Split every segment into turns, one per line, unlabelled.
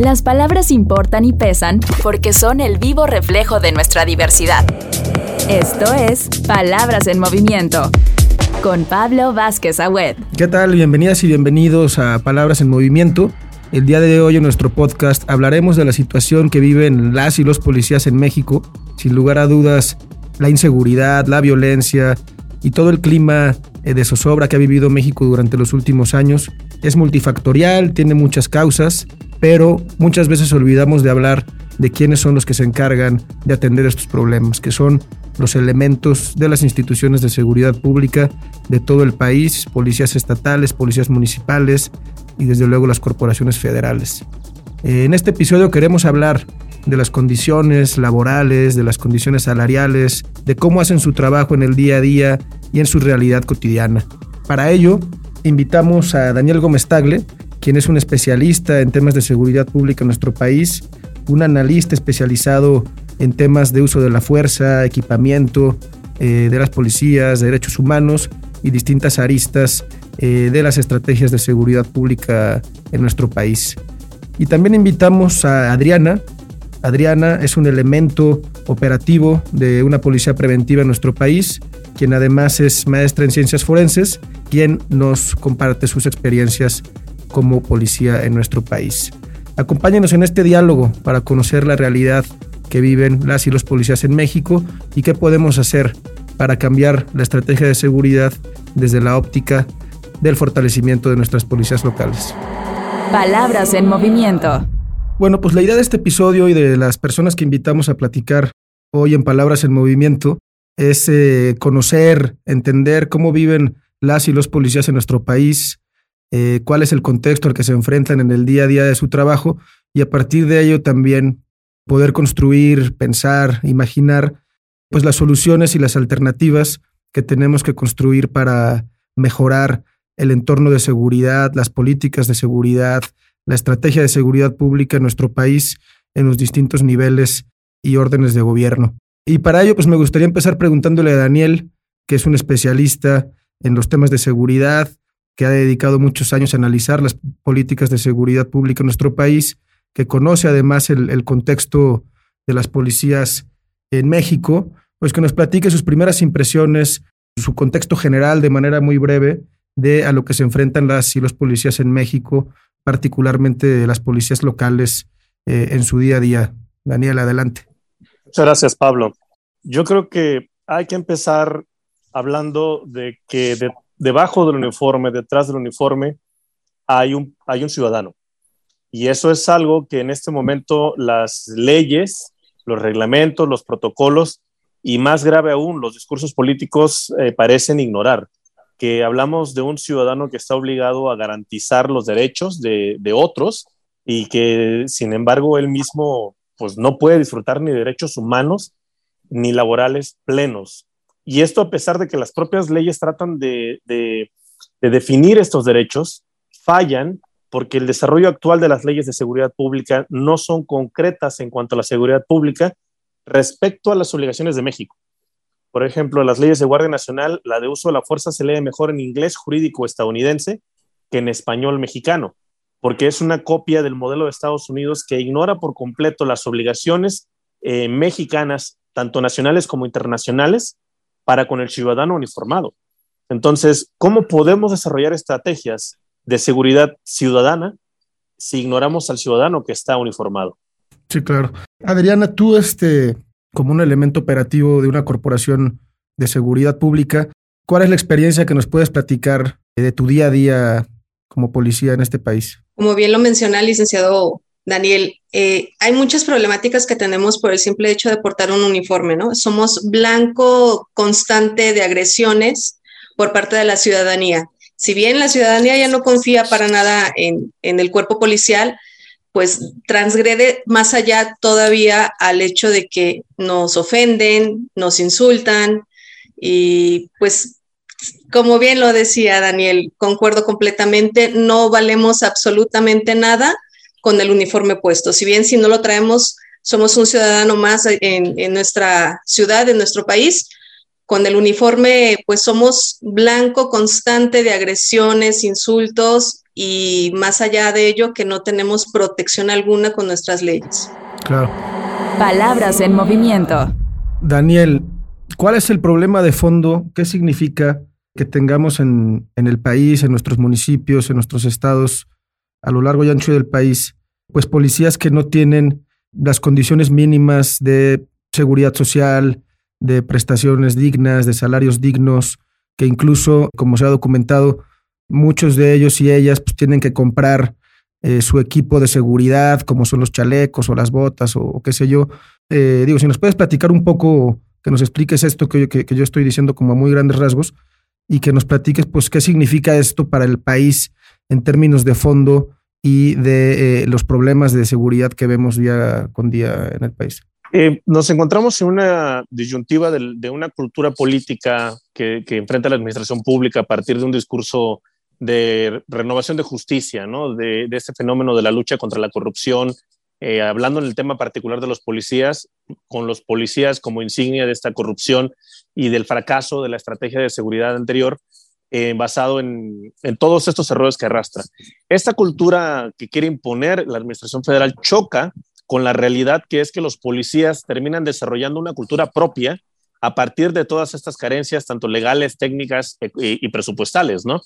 Las palabras importan y pesan porque son el vivo reflejo de nuestra diversidad. Esto es Palabras en Movimiento con Pablo Vázquez Agüed.
¿Qué tal? Bienvenidas y bienvenidos a Palabras en Movimiento. El día de hoy en nuestro podcast hablaremos de la situación que viven las y los policías en México. Sin lugar a dudas, la inseguridad, la violencia y todo el clima eh, de zozobra que ha vivido México durante los últimos años es multifactorial, tiene muchas causas, pero muchas veces olvidamos de hablar de quiénes son los que se encargan de atender estos problemas, que son los elementos de las instituciones de seguridad pública de todo el país, policías estatales, policías municipales y desde luego las corporaciones federales. Eh, en este episodio queremos hablar de las condiciones laborales, de las condiciones salariales, de cómo hacen su trabajo en el día a día y en su realidad cotidiana. Para ello, invitamos a Daniel Gómez Tagle, quien es un especialista en temas de seguridad pública en nuestro país, un analista especializado en temas de uso de la fuerza, equipamiento eh, de las policías, derechos humanos y distintas aristas eh, de las estrategias de seguridad pública en nuestro país. Y también invitamos a Adriana. Adriana es un elemento operativo de una policía preventiva en nuestro país, quien además es maestra en ciencias forenses, quien nos comparte sus experiencias como policía en nuestro país. Acompáñenos en este diálogo para conocer la realidad que viven las y los policías en México y qué podemos hacer para cambiar la estrategia de seguridad desde la óptica del fortalecimiento de nuestras policías locales.
Palabras en movimiento.
Bueno, pues la idea de este episodio y de las personas que invitamos a platicar hoy en Palabras en Movimiento es eh, conocer, entender cómo viven las y los policías en nuestro país, eh, cuál es el contexto al que se enfrentan en el día a día de su trabajo y a partir de ello también poder construir, pensar, imaginar pues las soluciones y las alternativas que tenemos que construir para mejorar el entorno de seguridad, las políticas de seguridad, la estrategia de seguridad pública en nuestro país en los distintos niveles y órdenes de gobierno. Y para ello, pues me gustaría empezar preguntándole a Daniel, que es un especialista en los temas de seguridad, que ha dedicado muchos años a analizar las políticas de seguridad pública en nuestro país, que conoce además el, contexto de las policías en México, pues que nos platique sus primeras impresiones, su contexto general de manera muy breve de a lo que se enfrentan las y los policías en México, particularmente las policías locales eh, en su día a día. Daniel, adelante.
Muchas gracias, Pablo. Yo creo que hay que empezar hablando de que debajo del uniforme, detrás del uniforme, hay un, hay un ciudadano. Y eso es algo que en este momento las leyes, los reglamentos, los protocolos y más grave aún, los discursos políticos eh, parecen ignorar que hablamos de un ciudadano que está obligado a garantizar los derechos de, otros y que, sin embargo, él mismo pues no puede disfrutar ni derechos humanos ni laborales plenos. Y esto a pesar de que las propias leyes tratan de, de, definir estos derechos, fallan porque el desarrollo actual de las leyes de seguridad pública no son concretas en cuanto a la seguridad pública respecto a las obligaciones de México. Por ejemplo, las leyes de Guardia Nacional, la de uso de la fuerza se lee mejor en inglés jurídico estadounidense que en español mexicano, porque es una copia del modelo de Estados Unidos que ignora por completo las obligaciones eh, mexicanas, tanto nacionales como internacionales, para con el ciudadano uniformado. Entonces, ¿cómo podemos desarrollar estrategias de seguridad ciudadana si ignoramos al ciudadano que está uniformado?
Sí, claro. Adriana, tú este, como un elemento operativo de una corporación de seguridad pública. ¿Cuál es la experiencia que nos puedes platicar de tu día a día como policía en este país?
Como bien lo menciona el licenciado Daniel, eh, hay muchas problemáticas que tenemos por el simple hecho de portar un uniforme, ¿no? Somos blanco constante de agresiones por parte de la ciudadanía. Si bien la ciudadanía ya no confía para nada en, en el cuerpo policial, pues transgrede más allá todavía al hecho de que nos ofenden, nos insultan y pues como bien lo decía Daniel, concuerdo completamente, no valemos absolutamente nada con el uniforme puesto. Si bien si no lo traemos, somos un ciudadano más en, nuestra ciudad, en nuestro país, con el uniforme pues somos blanco constante de agresiones, insultos y más allá de ello que no tenemos protección alguna con nuestras leyes.
Claro.
Palabras en movimiento.
Daniel, ¿cuál es el problema de fondo? ¿Qué significa que tengamos en, en el país, en nuestros municipios, en nuestros estados, a lo largo y ancho del país, pues policías que no tienen las condiciones mínimas de seguridad social, de prestaciones dignas, de salarios dignos, que incluso, como se ha documentado, muchos de ellos y ellas pues, tienen que comprar eh, su equipo de seguridad, como son los chalecos o las botas o, qué sé yo. Eh, digo, si nos puedes platicar un poco, que nos expliques esto que, que, que, yo estoy diciendo como a muy grandes rasgos y que nos platiques pues qué significa esto para el país en términos de fondo y de eh, los problemas de seguridad que vemos día con día en el país.
Eh, nos encontramos en una disyuntiva de, de una cultura política que, que, enfrenta la administración pública a partir de un discurso de renovación de justicia, ¿no? de, de este fenómeno de la lucha contra la corrupción, eh, hablando en el tema particular de los policías, con los policías como insignia de esta corrupción y del fracaso de la estrategia de seguridad anterior, eh, basado en, todos estos errores que arrastra. Esta cultura que quiere imponer la Administración Federal choca con la realidad que es que los policías terminan desarrollando una cultura propia a partir de todas estas carencias, tanto legales, técnicas y, eh, y presupuestales, ¿no?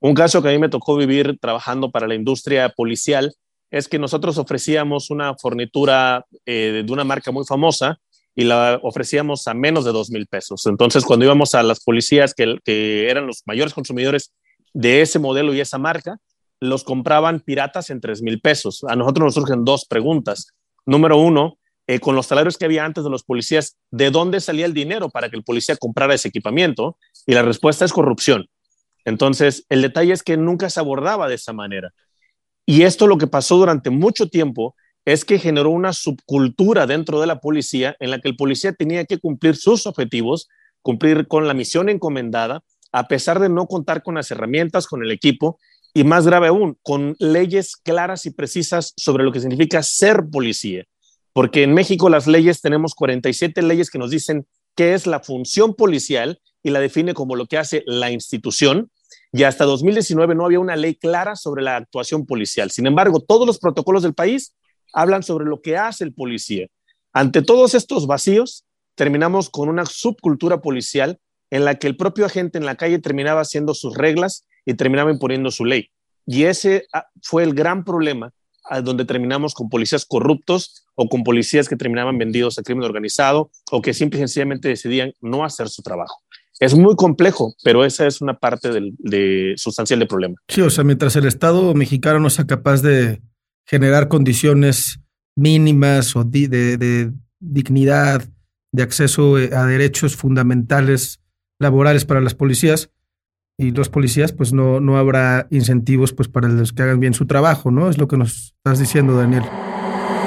Un caso que a mí me tocó vivir trabajando para la industria policial es que nosotros ofrecíamos una fornitura eh, de una marca muy famosa y la ofrecíamos a menos de dos mil pesos. Entonces, cuando íbamos a las policías que, que, eran los mayores consumidores de ese modelo y esa marca, los compraban piratas en tres mil pesos. A nosotros nos surgen dos preguntas. Número uno, eh, con los salarios que había antes de los policías, ¿de dónde salía el dinero para que el policía comprara ese equipamiento? Y la respuesta es corrupción. Entonces, el detalle es que nunca se abordaba de esa manera. Y esto lo que pasó durante mucho tiempo es que generó una subcultura dentro de la policía en la que el policía tenía que cumplir sus objetivos, cumplir con la misión encomendada, a pesar de no contar con las herramientas, con el equipo y más grave aún, con leyes claras y precisas sobre lo que significa ser policía. Porque en México las leyes tenemos 47 leyes que nos dicen qué es la función policial y la define como lo que hace la institución. Y hasta 2019 no había una ley clara sobre la actuación policial. Sin embargo, todos los protocolos del país hablan sobre lo que hace el policía. Ante todos estos vacíos, terminamos con una subcultura policial en la que el propio agente en la calle terminaba haciendo sus reglas y terminaba imponiendo su ley. Y ese ah, fue el gran problema donde terminamos con policías corruptos o con policías que terminaban vendidos al crimen organizado o que simple y sencillamente decidían no hacer su trabajo. Es muy complejo, pero esa es una parte del, de, sustancial del problema.
Sí, o sea, mientras el Estado mexicano no sea capaz de generar condiciones mínimas o de, de, de dignidad, de acceso eh, a derechos fundamentales laborales para las policías y los policías, pues no, no habrá incentivos pues para los que hagan bien su trabajo, ¿no? Es lo que nos estás diciendo, Daniel.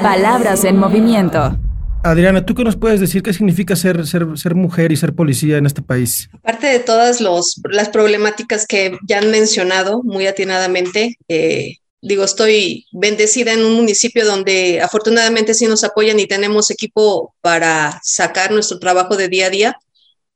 Palabras en movimiento.
Adriana, ¿tú qué nos puedes decir qué significa ser, ser, ser mujer y ser policía en este país?
Aparte de todas los, las problemáticas que ya han mencionado muy atinadamente, eh, digo, estoy bendecida en un municipio donde afortunadamente sí nos apoyan y tenemos equipo para sacar nuestro trabajo de día a día.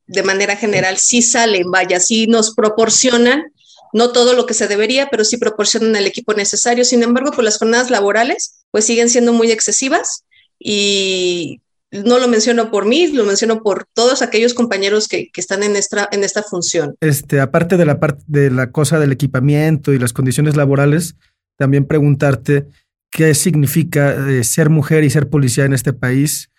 De manera general, sí salen, vaya, sí nos proporcionan, no todo lo que se debería, pero sí proporcionan el equipo necesario. Sin embargo, pues las jornadas laborales, pues siguen siendo muy excesivas y no lo menciono por mí, lo menciono por todos aquellos compañeros que, que están en esta, en esta función.
Este, aparte de la parte de la cosa del equipamiento y las condiciones laborales, también preguntarte qué significa eh, ser mujer y ser policía en este país.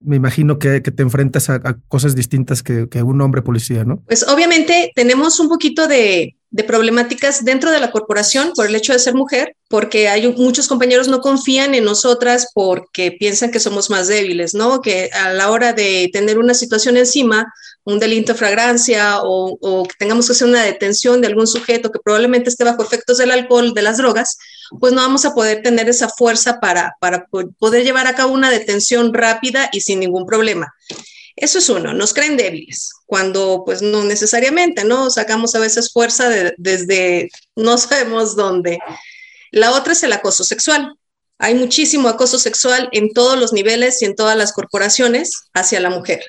Me imagino que, que te enfrentas a, a cosas distintas que, que, un hombre policía, ¿no?
Pues obviamente tenemos un poquito de, de, problemáticas dentro de la corporación por el hecho de ser mujer, porque hay muchos compañeros no confían en nosotras porque piensan que somos más débiles, ¿no? Que a la hora de tener una situación encima, un delito de fragrancia o, o, que tengamos que hacer una detención de algún sujeto que probablemente esté bajo efectos del alcohol, de las drogas, pues no vamos a poder tener esa fuerza para, para poder llevar a cabo una detención rápida y sin ningún problema. Eso es uno, nos creen débiles, cuando pues no necesariamente, ¿no? Sacamos a veces fuerza de, desde no sabemos dónde. La otra es el acoso sexual. Hay muchísimo acoso sexual en todos los niveles y en todas las corporaciones hacia la mujer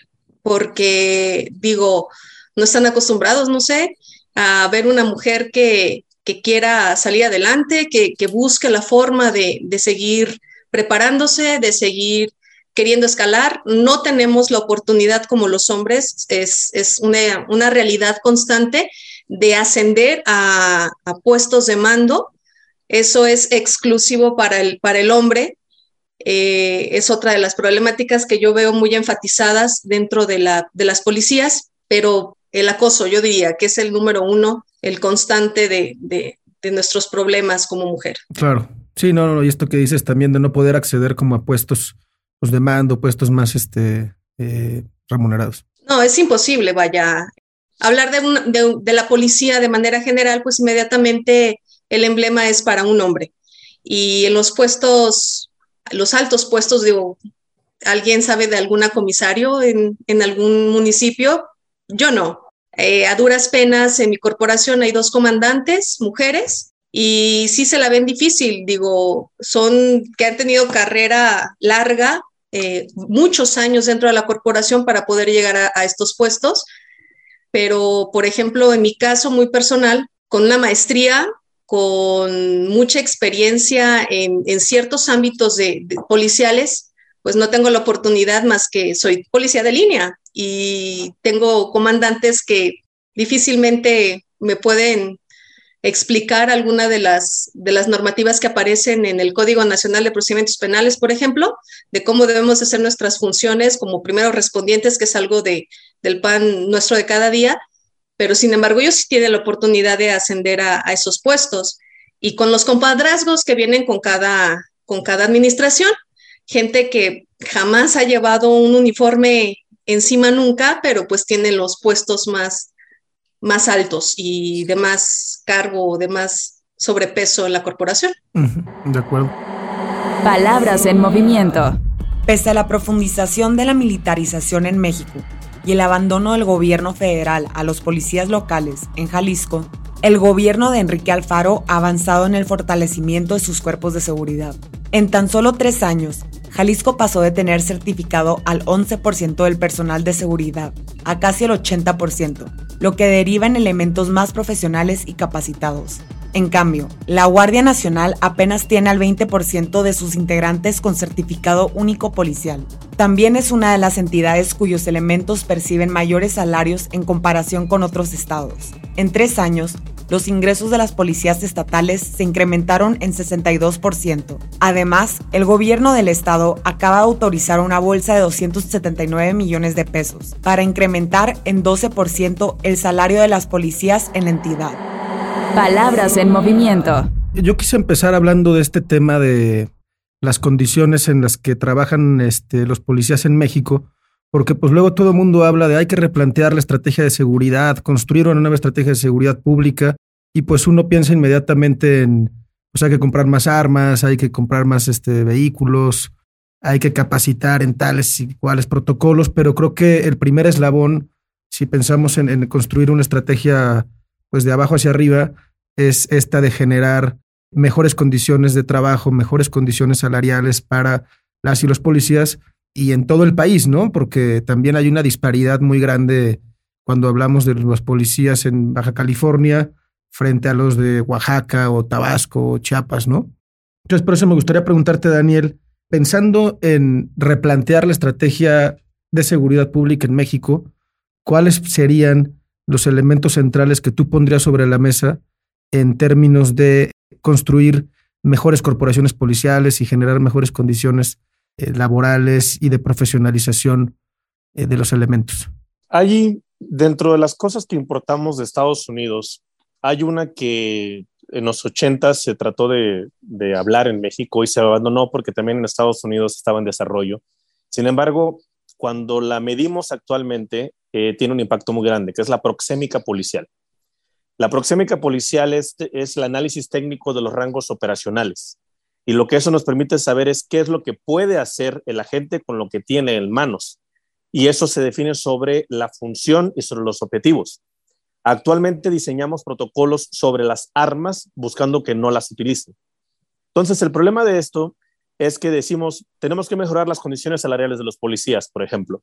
porque digo, no están acostumbrados, no sé, a ver una mujer que, que quiera salir adelante, que, que busque la forma de, de, seguir preparándose, de seguir queriendo escalar. No tenemos la oportunidad como los hombres, es, es una, una, realidad constante de ascender a, a, puestos de mando. Eso es exclusivo para el, para el hombre. Eh, es otra de las problemáticas que yo veo muy enfatizadas dentro de, la, de las policías, pero el acoso, yo diría que es el número uno, el constante de, de, de nuestros problemas como mujer.
Claro, sí, no, no, y esto que dices también de no poder acceder como a puestos pues, de mando, puestos más este, eh, remunerados.
No, es imposible, vaya. Hablar de, de, la policía de manera general, pues inmediatamente el emblema es para un hombre. Y en los puestos, los altos puestos, digo, ¿alguien sabe de alguna comisario en, en algún municipio? Yo no. Eh, a duras penas en mi corporación hay dos comandantes, mujeres, y sí se la ven difícil, digo, son que han tenido carrera larga, eh, muchos años dentro de la corporación para poder llegar a, estos puestos, pero por ejemplo, en mi caso muy personal, con una maestría, con mucha experiencia en, en ciertos ámbitos de policiales, pues no tengo la oportunidad más que soy policía de línea y tengo comandantes que difícilmente me pueden explicar alguna de las, de las normativas que aparecen en el Código Nacional de Procedimientos Penales, por ejemplo, de cómo debemos hacer nuestras funciones como primeros respondientes, que es algo de, del pan nuestro de cada día, pero sin embargo ellos sí tienen la oportunidad de ascender a, a esos puestos. Y con los compadrazgos que vienen con cada, con cada administración gente que jamás ha llevado un uniforme encima nunca, pero pues tiene los puestos más, más altos y de más cargo, de más sobrepeso en la corporación.
De acuerdo.
Palabras en movimiento.
Pese a la profundización de la militarización en México y el abandono del gobierno federal a los policías locales en Jalisco, el gobierno de Enrique Alfaro ha avanzado en el fortalecimiento de sus cuerpos de seguridad. En tan solo tres años, Jalisco pasó de tener certificado al 11% del personal de seguridad a casi el 80%, lo que deriva en elementos más profesionales y capacitados. En cambio, la Guardia Nacional apenas tiene al 20% de sus integrantes con certificado único policial. También es una de las entidades cuyos elementos perciben mayores salarios en comparación con otros estados. En tres años, los ingresos de las policías estatales se incrementaron en 62%. Además, el gobierno del estado acaba de autorizar una bolsa de 279 millones de pesos para incrementar en 12% el salario de las policías en entidad.
Palabras en movimiento.
Yo quise empezar hablando de este tema de las condiciones en las que trabajan este, los policías en México, porque pues luego todo el mundo habla de hay que replantear la estrategia de seguridad, construir una nueva estrategia de seguridad pública y pues uno piensa inmediatamente en pues hay que comprar más armas, hay que comprar más este, vehículos, hay que capacitar en tales y cuales protocolos, pero creo que el primer eslabón, si pensamos en, en construir una estrategia pues de abajo hacia arriba, es esta de generar mejores condiciones de trabajo, mejores condiciones salariales para las y los policías y en todo el país, ¿no? Porque también hay una disparidad muy grande cuando hablamos de los policías en Baja California frente a los de Oaxaca o Tabasco o Chiapas, ¿no? Entonces, por eso me gustaría preguntarte, Daniel, pensando en replantear la estrategia de seguridad pública en México, ¿cuáles serían los elementos centrales que tú pondrías sobre la mesa en términos de construir mejores corporaciones policiales y generar mejores condiciones eh, laborales y de profesionalización eh, de los elementos.
Allí, dentro de las cosas que importamos de Estados Unidos, hay una que en los 80 se trató de, de, hablar en México y se abandonó porque también en Estados Unidos estaba en desarrollo. Sin embargo, cuando la medimos actualmente, eh, tiene un impacto muy grande, que es la proxémica policial. La proxémica policial es, es el análisis técnico de los rangos operacionales. Y lo que eso nos permite saber es qué es lo que puede hacer el agente con lo que tiene en manos. Y eso se define sobre la función y sobre los objetivos. Actualmente diseñamos protocolos sobre las armas buscando que no las utilicen. Entonces, el problema de esto es que decimos, tenemos que mejorar las condiciones salariales de los policías, por ejemplo.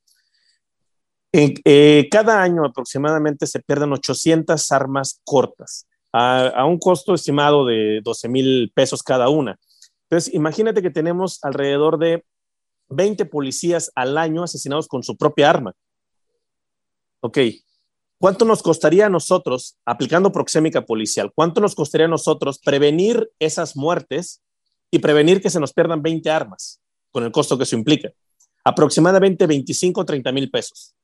Eh, cada año aproximadamente se pierden 800 armas cortas a, un costo estimado de 12 mil pesos cada una. Entonces, imagínate que tenemos alrededor de 20 policías al año asesinados con su propia arma. Ok, ¿cuánto nos costaría a nosotros, aplicando proxémica policial, cuánto nos costaría a nosotros prevenir esas muertes y prevenir que se nos pierdan 20 armas, con el costo que eso implica? Aproximadamente 25 o 30 mil pesos.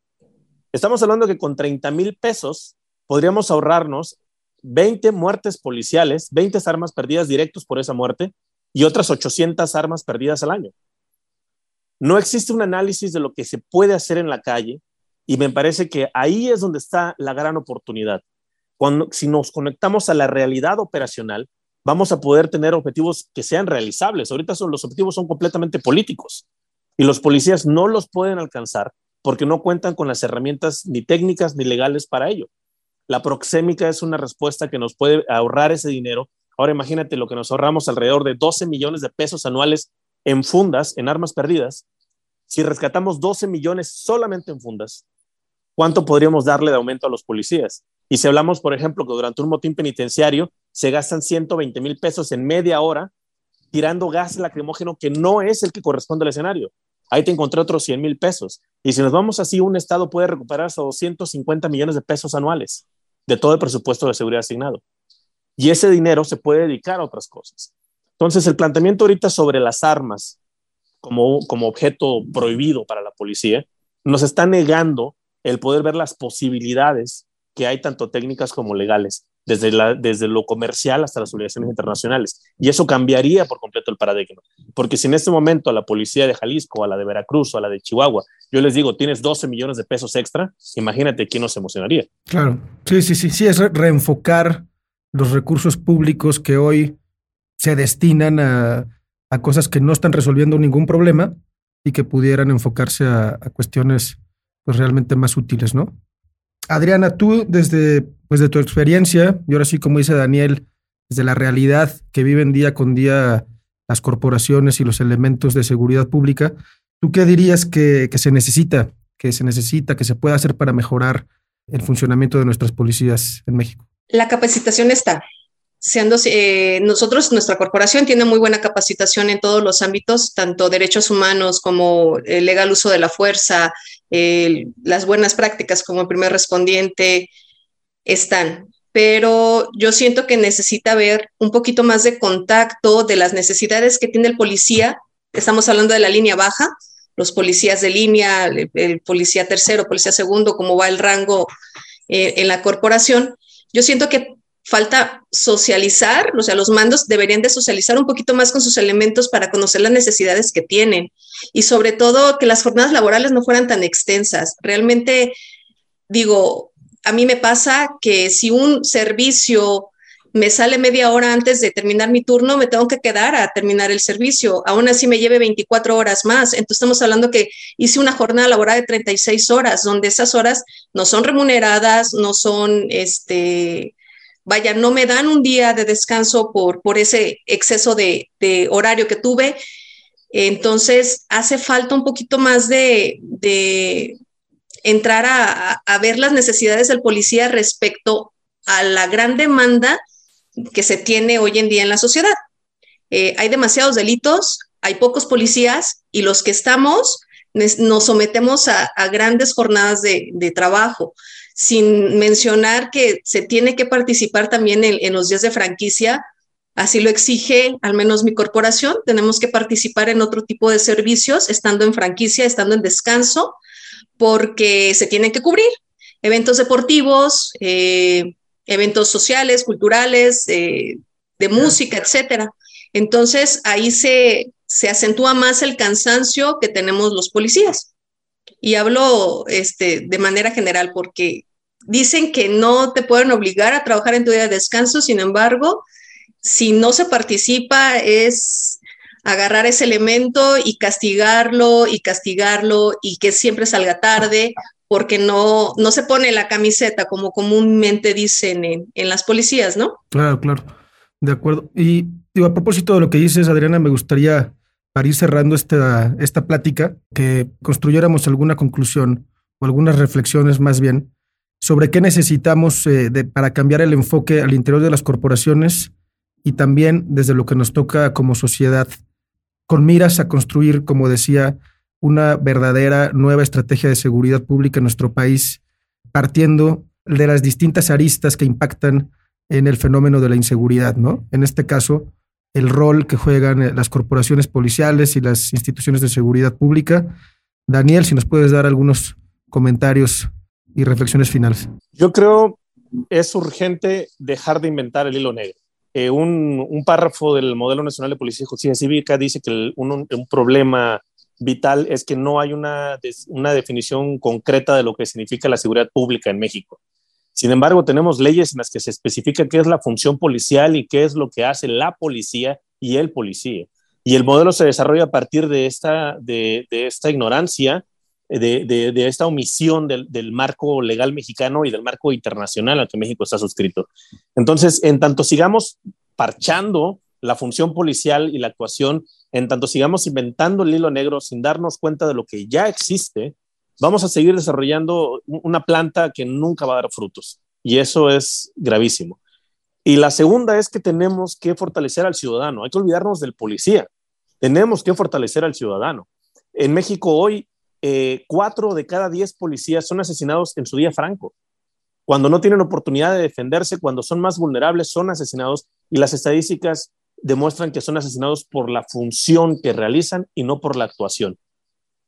Estamos hablando que con 30 mil pesos podríamos ahorrarnos 20 muertes policiales, 20 armas perdidas directos por esa muerte y otras 800 armas perdidas al año. No existe un análisis de lo que se puede hacer en la calle y me parece que ahí es donde está la gran oportunidad. Cuando, si nos conectamos a la realidad operacional, vamos a poder tener objetivos que sean realizables. Ahorita son, los objetivos son completamente políticos y los policías no los pueden alcanzar porque no cuentan con las herramientas ni técnicas ni legales para ello. La proxémica es una respuesta que nos puede ahorrar ese dinero. Ahora imagínate lo que nos ahorramos alrededor de 12 millones de pesos anuales en fundas, en armas perdidas. Si rescatamos 12 millones solamente en fundas, ¿cuánto podríamos darle de aumento a los policías? Y si hablamos, por ejemplo, que durante un motín penitenciario se gastan 120 mil pesos en media hora tirando gas lacrimógeno que no es el que corresponde al escenario. Ahí te encontré otros 100 mil pesos. Y si nos vamos así, un Estado puede recuperar hasta 250 millones de pesos anuales de todo el presupuesto de seguridad asignado. Y ese dinero se puede dedicar a otras cosas. Entonces, el planteamiento ahorita sobre las armas como, como objeto prohibido para la policía nos está negando el poder ver las posibilidades que hay tanto técnicas como legales desde, la, desde lo comercial hasta las obligaciones internacionales. Y eso cambiaría por completo el paradigma. Porque si en este momento a la policía de Jalisco, a la de Veracruz o a la de Chihuahua, yo les digo, tienes 12 millones de pesos extra, imagínate quién nos emocionaría.
Claro, sí, sí, sí, sí, es reenfocar los recursos públicos que hoy se destinan a, a cosas que no están resolviendo ningún problema y que pudieran enfocarse a, a cuestiones pues realmente más útiles, ¿no? Adriana, tú desde pues, de tu experiencia, y ahora sí, como dice Daniel, desde la realidad que viven día con día las corporaciones y los elementos de seguridad pública, ¿tú qué dirías que, se necesita, que se necesita, que se puede hacer para mejorar el funcionamiento de nuestras policías en México?
La capacitación está. Siendo, eh, nosotros, nuestra corporación tiene muy buena capacitación en todos los ámbitos, tanto derechos humanos como el legal uso de la fuerza, las buenas prácticas como primer respondiente están, pero yo siento que necesita haber un poquito más de contacto de las necesidades que tiene el policía. Estamos hablando de la línea baja, los policías de línea, el, policía tercero, policía segundo, cómo va el rango eh, en la corporación. Yo siento que falta socializar, o sea, los mandos deberían de socializar un poquito más con sus elementos para conocer las necesidades que tienen y sobre todo que las jornadas laborales no fueran tan extensas. Realmente, digo, a mí me pasa que si un servicio me sale media hora antes de terminar mi turno, me tengo que quedar a terminar el servicio. Aún así me lleve 24 horas más. Entonces estamos hablando que hice una jornada laboral de 36 horas, donde esas horas no son remuneradas, no son, este, vaya, no me dan un día de descanso por, por ese exceso de, horario que tuve. Entonces, hace falta un poquito más de, entrar a, ver las necesidades del policía respecto a la gran demanda que se tiene hoy en día en la sociedad. Eh, hay demasiados delitos, hay pocos policías y los que estamos nos sometemos a, grandes jornadas de, de trabajo sin mencionar que se tiene que participar también en, los días de franquicia. Así lo exige al menos mi corporación. Tenemos que participar en otro tipo de servicios, estando en franquicia, estando en descanso, porque se tienen que cubrir eventos deportivos, eh, eventos sociales, culturales, eh, de música, etcétera. Entonces ahí se, se acentúa más el cansancio que tenemos los policías. Y hablo este, de manera general porque dicen que no te pueden obligar a trabajar en tu día de descanso, sin embargo, si no se participa es agarrar ese elemento y castigarlo y castigarlo y que siempre salga tarde porque no, no se pone la camiseta como comúnmente dicen en, en las policías, ¿no?
Claro, claro. De acuerdo. Y a propósito de lo que dices, Adriana, me gustaría, para ir cerrando esta, esta plática, que construyéramos alguna conclusión o algunas reflexiones más bien, sobre qué necesitamos eh, para cambiar el enfoque al interior de las corporaciones y también desde lo que nos toca como sociedad, con miras a construir, como decía, una verdadera nueva estrategia de seguridad pública en nuestro país, partiendo de las distintas aristas que impactan en el fenómeno de la inseguridad, ¿no? En este caso, el rol que juegan eh, las corporaciones policiales y las instituciones de seguridad pública. Daniel, si nos puedes dar algunos comentarios y reflexiones finales.
Yo creo es urgente dejar de inventar el hilo negro. Eh, un, párrafo del Modelo Nacional de Policía y Justicia Cívica dice que un, problema vital es que no hay una, una definición concreta de lo que significa la seguridad pública en México. Sin embargo, tenemos leyes en las que se especifica qué es la función policial y qué es lo que hace la policía y el policía. Y el modelo se desarrolla a partir de esta, de, esta ignorancia, de, esta omisión del, del, marco legal mexicano y del marco internacional al que México está suscrito. Entonces, en tanto sigamos parchando la función policial y la actuación, en tanto sigamos inventando el hilo negro sin darnos cuenta de lo que ya existe, vamos a seguir desarrollando una planta que nunca va a dar frutos. Y eso es gravísimo. Y la segunda es que tenemos que fortalecer al ciudadano. Hay que olvidarnos del policía. Tenemos que fortalecer al ciudadano. En México hoy, eh, cuatro de cada diez policías son asesinados en su día franco. Cuando no tienen oportunidad de defenderse, cuando son más vulnerables, son asesinados y las estadísticas demuestran que son asesinados por la función que realizan y no por la actuación.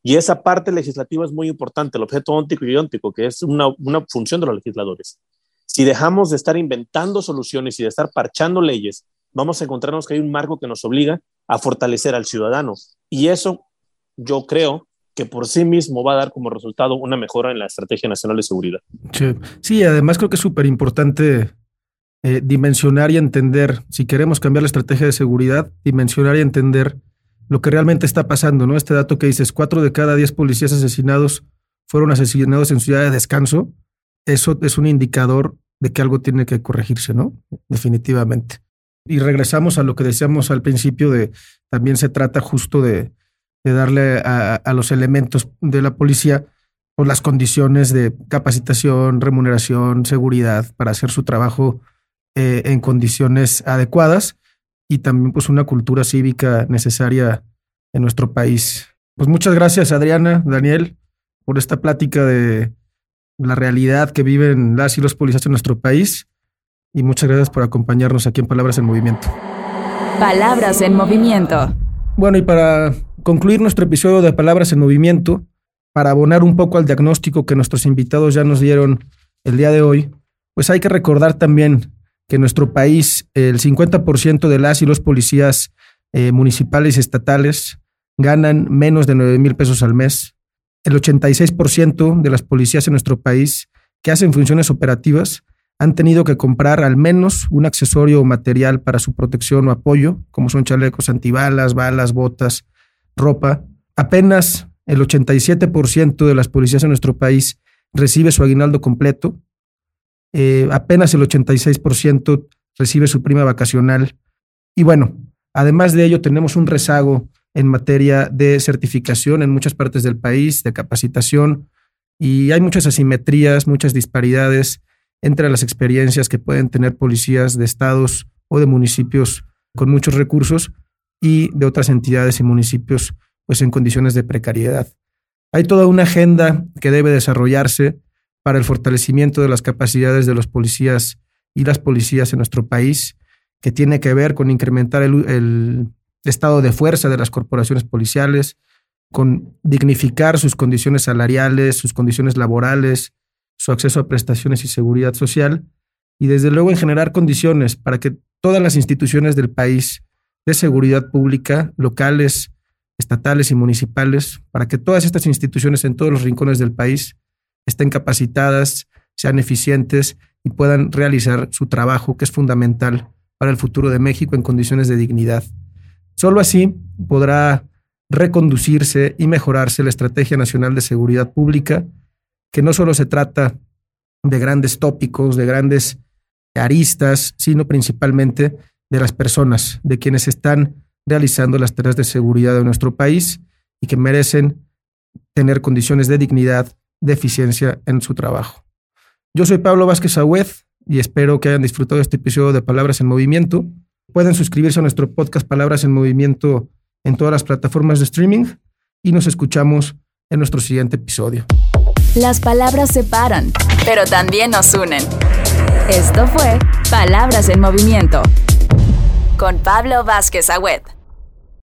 Y esa parte legislativa es muy importante, el objeto óntico y óntico, que es una, una función de los legisladores. Si dejamos de estar inventando soluciones y de estar parchando leyes, vamos a encontrarnos que hay un marco que nos obliga a fortalecer al ciudadano. Y eso yo creo que por sí mismo va a dar como resultado una mejora en la Estrategia Nacional de Seguridad.
Sí, además creo que es súper importante eh, dimensionar y entender, si queremos cambiar la estrategia de seguridad, dimensionar y entender lo que realmente está pasando, ¿no? Este dato que dices, cuatro de cada diez policías asesinados fueron asesinados en ciudad de descanso, eso es un indicador de que algo tiene que corregirse, ¿no? Definitivamente. Y regresamos a lo que decíamos al principio de, también se trata justo de, darle a, los elementos de la policía pues, las condiciones de capacitación, remuneración, seguridad para hacer su trabajo eh, en condiciones adecuadas y también pues una cultura cívica necesaria en nuestro país. Pues muchas gracias Adriana, Daniel, por esta plática de la realidad que viven las y los policías en nuestro país y muchas gracias por acompañarnos aquí en Palabras en Movimiento.
Palabras en Movimiento.
Bueno, y para concluir nuestro episodio de Palabras en Movimiento, para abonar un poco al diagnóstico que nuestros invitados ya nos dieron el día de hoy, pues hay que recordar también que en nuestro país el 50% de las y los policías eh, municipales y estatales ganan menos de 9 mil pesos al mes. El 86% de las policías en nuestro país que hacen funciones operativas han tenido que comprar al menos un accesorio o material para su protección o apoyo, como son chalecos antibalas, balas, botas, ropa. Apenas el 87% de las policías en nuestro país recibe su aguinaldo completo, eh, apenas el 86% recibe su prima vacacional. Y bueno, además de ello, tenemos un rezago en materia de certificación en muchas partes del país, de capacitación, y hay muchas asimetrías, muchas disparidades entre las experiencias que pueden tener policías de estados o de municipios con muchos recursos y de otras entidades y municipios pues en condiciones de precariedad. Hay toda una agenda que debe desarrollarse para el fortalecimiento de las capacidades de los policías y las policías en nuestro país, que tiene que ver con incrementar el, estado de fuerza de las corporaciones policiales, con dignificar sus condiciones salariales, sus condiciones laborales, su acceso a prestaciones y seguridad social, y desde luego en generar condiciones para que todas las instituciones del país de seguridad pública, locales, estatales y municipales, para que todas estas instituciones en todos los rincones del país estén capacitadas, sean eficientes y puedan realizar su trabajo, que es fundamental para el futuro de México en condiciones de dignidad. Solo así podrá reconducirse y mejorarse la Estrategia Nacional de Seguridad Pública, que no solo se trata de grandes tópicos, de grandes aristas, sino principalmente de las personas, de quienes están realizando las tareas de seguridad de nuestro país y que merecen tener condiciones de dignidad deficiencia en su trabajo. Yo soy Pablo Vázquez Agüez y espero que hayan disfrutado este episodio de Palabras en Movimiento. Pueden suscribirse a nuestro podcast Palabras en Movimiento en todas las plataformas de streaming y nos escuchamos en nuestro siguiente episodio.
Las palabras separan, pero también nos unen. Esto fue Palabras en Movimiento con Pablo Vázquez Agüed.